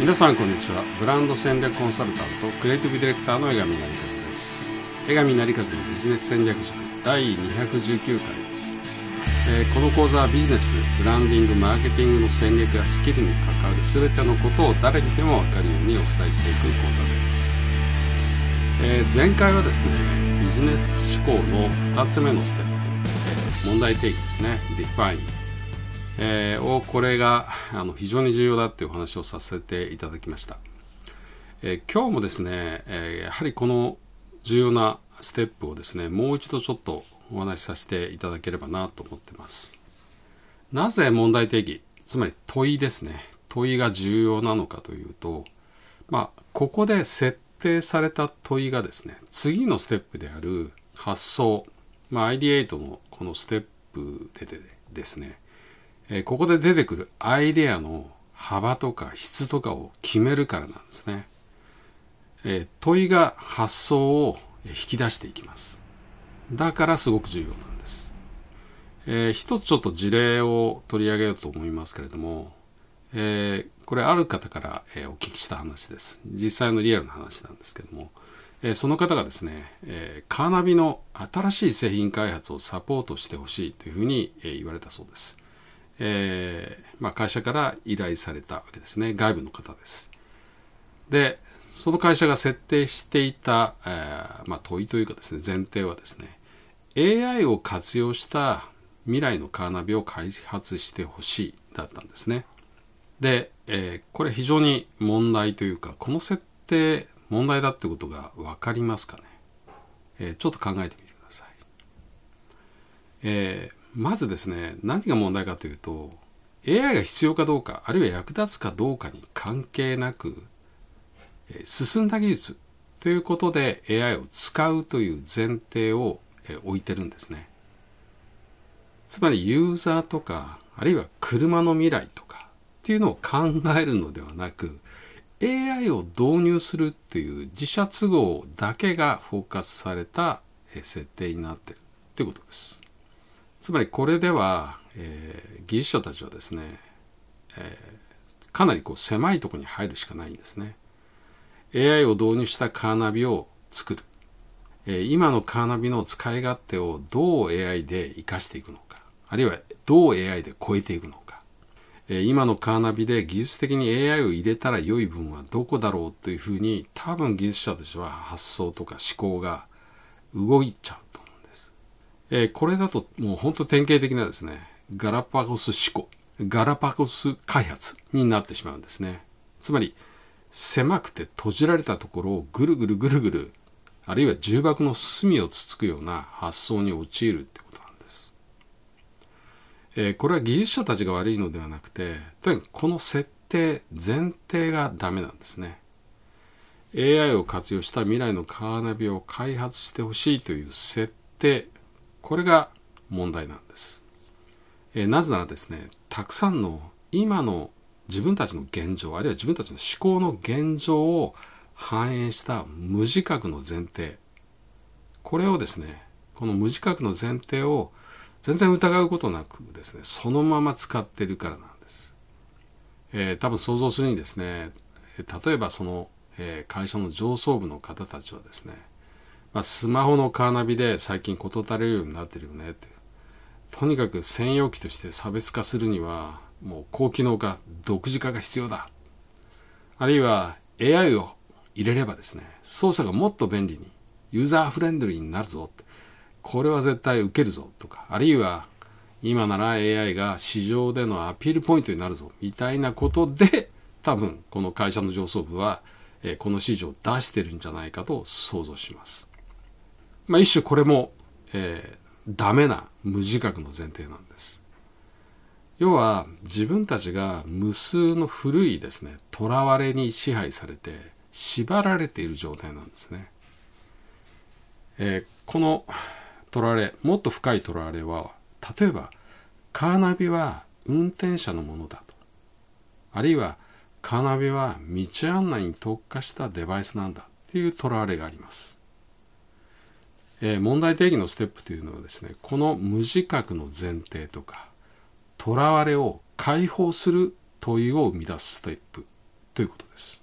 皆さんこんにちは。ブランド戦略コンサルタントクリエイティブディレクターの江上成和です。江上成和のビジネス戦略塾第219回です、えーこの講座はビジネスブランディングマーケティングの戦略やスキルに関わる全てのことを誰にでも分かるようにお伝えしていく講座です、えー前回はですねビジネス思考の2つ目のステップ、え問題定義ですね。Define えーをこれがあの非常に重要だっていうお話をさせていただきました、えー今日もですね、えーやはりこの重要なステップをですねもう一度ちょっとお話しさせていただければなと思ってます。なぜ問題定義つまり問いですね。問いが重要なのかというとまあここで設定された問いがですね次のステップである発想、まあ、アイディエイトのこのステップででですねえーここで出てくるアイデアの幅とか質とかを決めるからなんですね。えー問いが発想を引き出していきます。だからすごく重要なんです。えー一つちょっと事例を取り上げようと思いますけれども、えーこれある方から、えーお聞きした話です。実際のリアルな話なんですけども、えーその方がですね、えーカーナビの新しい製品開発をサポートしてほしいというふうに、えー言われたそうです。えーまあ、会社から依頼されたわけですね。外部の方です。でその会社が設定していた、えーまあ、問いというかですね前提はですね AI を活用した未来のカーナビを開発してほしいだったんですね。で、えーこれ非常に問題というかこの設定問題だってことが分かりますかね、えーちょっと考えてみてください。えーまずですね何が問題かというと AI が必要かどうかあるいは役立つかどうかに関係なく、え進んだ技術ということで AI を使うという前提を、え置いてるんですね。つまりユーザーとかあるいは車の未来とかっていうのを考えるのではなく AI を導入するっていう自社都合だけがフォーカスされた設定になってるってことです。つまりこれでは、えー技術者たちはですね、えーかなりこう狭いところに入るしかないんですね。AI を導入したカーナビを作る、えー今のカーナビの使い勝手をどう AI で活かしていくのか。あるいはどう AI で超えていくのか。えー今のカーナビで技術的に AI を入れたら良い分はどこだろうというふうに多分技術者たちは発想とか思考が動いちゃう。えーこれだともう本当典型的なですねガラパゴス思考ガラパゴス開発になってしまうんですね。つまり狭くて閉じられたところをぐるぐるぐるぐるあるいは重箱の隅をつつくような発想に陥るってことなんです。えーこれは技術者たちが悪いのではなくてとにかくこの設定前提がダメなんですね AI を活用した未来のカーナビを開発してほしいという設定これが問題なんです、えーなぜならですねたくさんの今の自分たちの現状あるいは自分たちの思考の現状を反映した無自覚の前提。これをですねこの無自覚の前提を全然疑うことなくですねそのまま使っているからなんです、えー多分想像するにですね例えばその、えー会社の上層部の方たちはですね、まあ、スマホのカーナビで最近事足りるようになってるよねって。とにかく専用機として差別化するにはもう高機能化独自化が必要だ。あるいは AI を入れればですね操作がもっと便利にユーザーフレンドリーになるぞって。これは絶対受けるぞとか。あるいは今なら AI が市場でのアピールポイントになるぞみたいなことで多分この会社の上層部は、えこの指示を出してるんじゃないかと想像します。まあ一種これも、えーダメな無自覚の前提なんです。要は自分たちが無数の古いですね囚われに支配されて縛られている状態なんですね。えーこの囚われもっと深い囚われは例えばカーナビは運転者のものだとあるいはカーナビは道案内に特化したデバイスなんだっていう囚われがあります。えー問題定義のステップというのはですねこの無自覚の前提とか囚われを解放する問いを生み出すステップということです。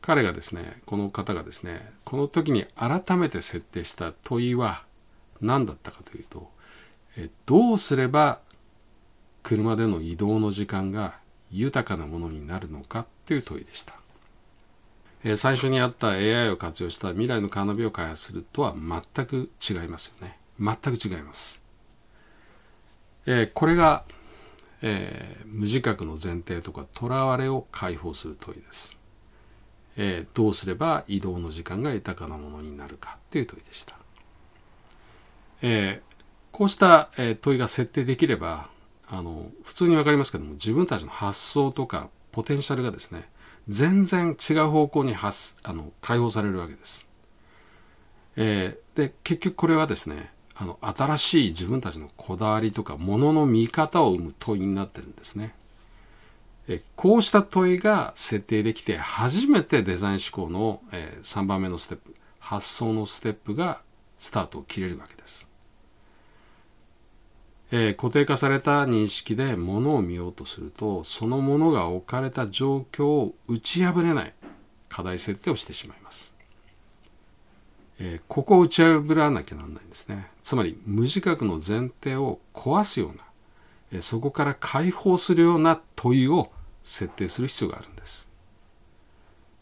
彼がですねこの方がですねこの時に改めて設定した問いは何だったかというとえどうすれば車での移動の時間が豊かなものになるのかという問いでした。え最初にあった AI を活用した未来のカーナビを開発するとは全く違いますよね。全く違います、えー、これが、えー、無自覚の前提とかとらわれを解放する問いです、えー、どうすれば移動の時間が豊かなものになるかという問いでした、えこうした、え問いが設定できればあの普通に分かりますけども自分たちの発想とかポテンシャルがですね全然違う方向に発あの解放されるわけです。えー、で結局これはですねあの新しい自分たちのこだわりとかものの見方を生む問いになってるんですね。えこうした問いが設定できて初めてデザイン思考の、えー、3番目のステップ発想のステップがスタートを切れるわけです。えー、固定化された認識で物を見ようとするとそのものが置かれた状況を打ち破れない課題設定をしてしまいます、えー、ここを打ち破らなきゃなんないんですね。つまり無自覚の前提を壊すような、えー、そこから解放するような問いを設定する必要があるんです、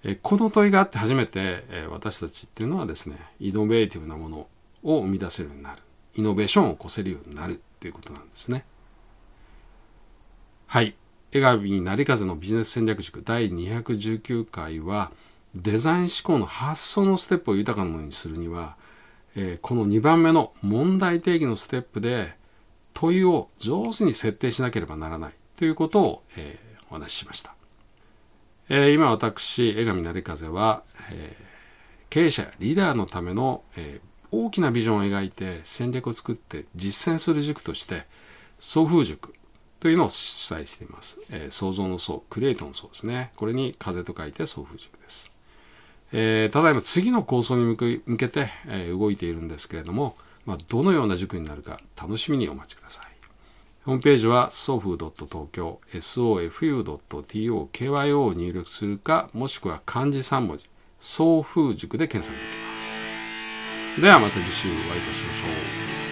えこの問いがあって初めて、え私たちっていうのはですねイノベーティブなものを生み出せるようになる。イノベーションを起こせるようになるということなんですね。はい。江上成風のビジネス戦略塾第219回はデザイン思考の発想のステップを豊かなものにするには、えー、この2番目の問題定義のステップで問いを上手に設定しなければならないということを、えー、お話ししました。えー、今私、江上成風は、えー経営者やリーダーのための、え大きなビジョンを描いて戦略を作って実践する塾として送風塾というのを主催しています。えー、創造の層、クリエイトの層ですね。これに風と書いて送風塾です。えー、ただいま次の構想に向けて、えー、動いているんですけれども、まあ、どのような塾になるか楽しみにお待ちください。ホームページは sofu.tokyo、sofu.tokyo を入力するか、もしくは漢字3文字、送風塾で検索できます。ではまた次週お会いいたしましょう。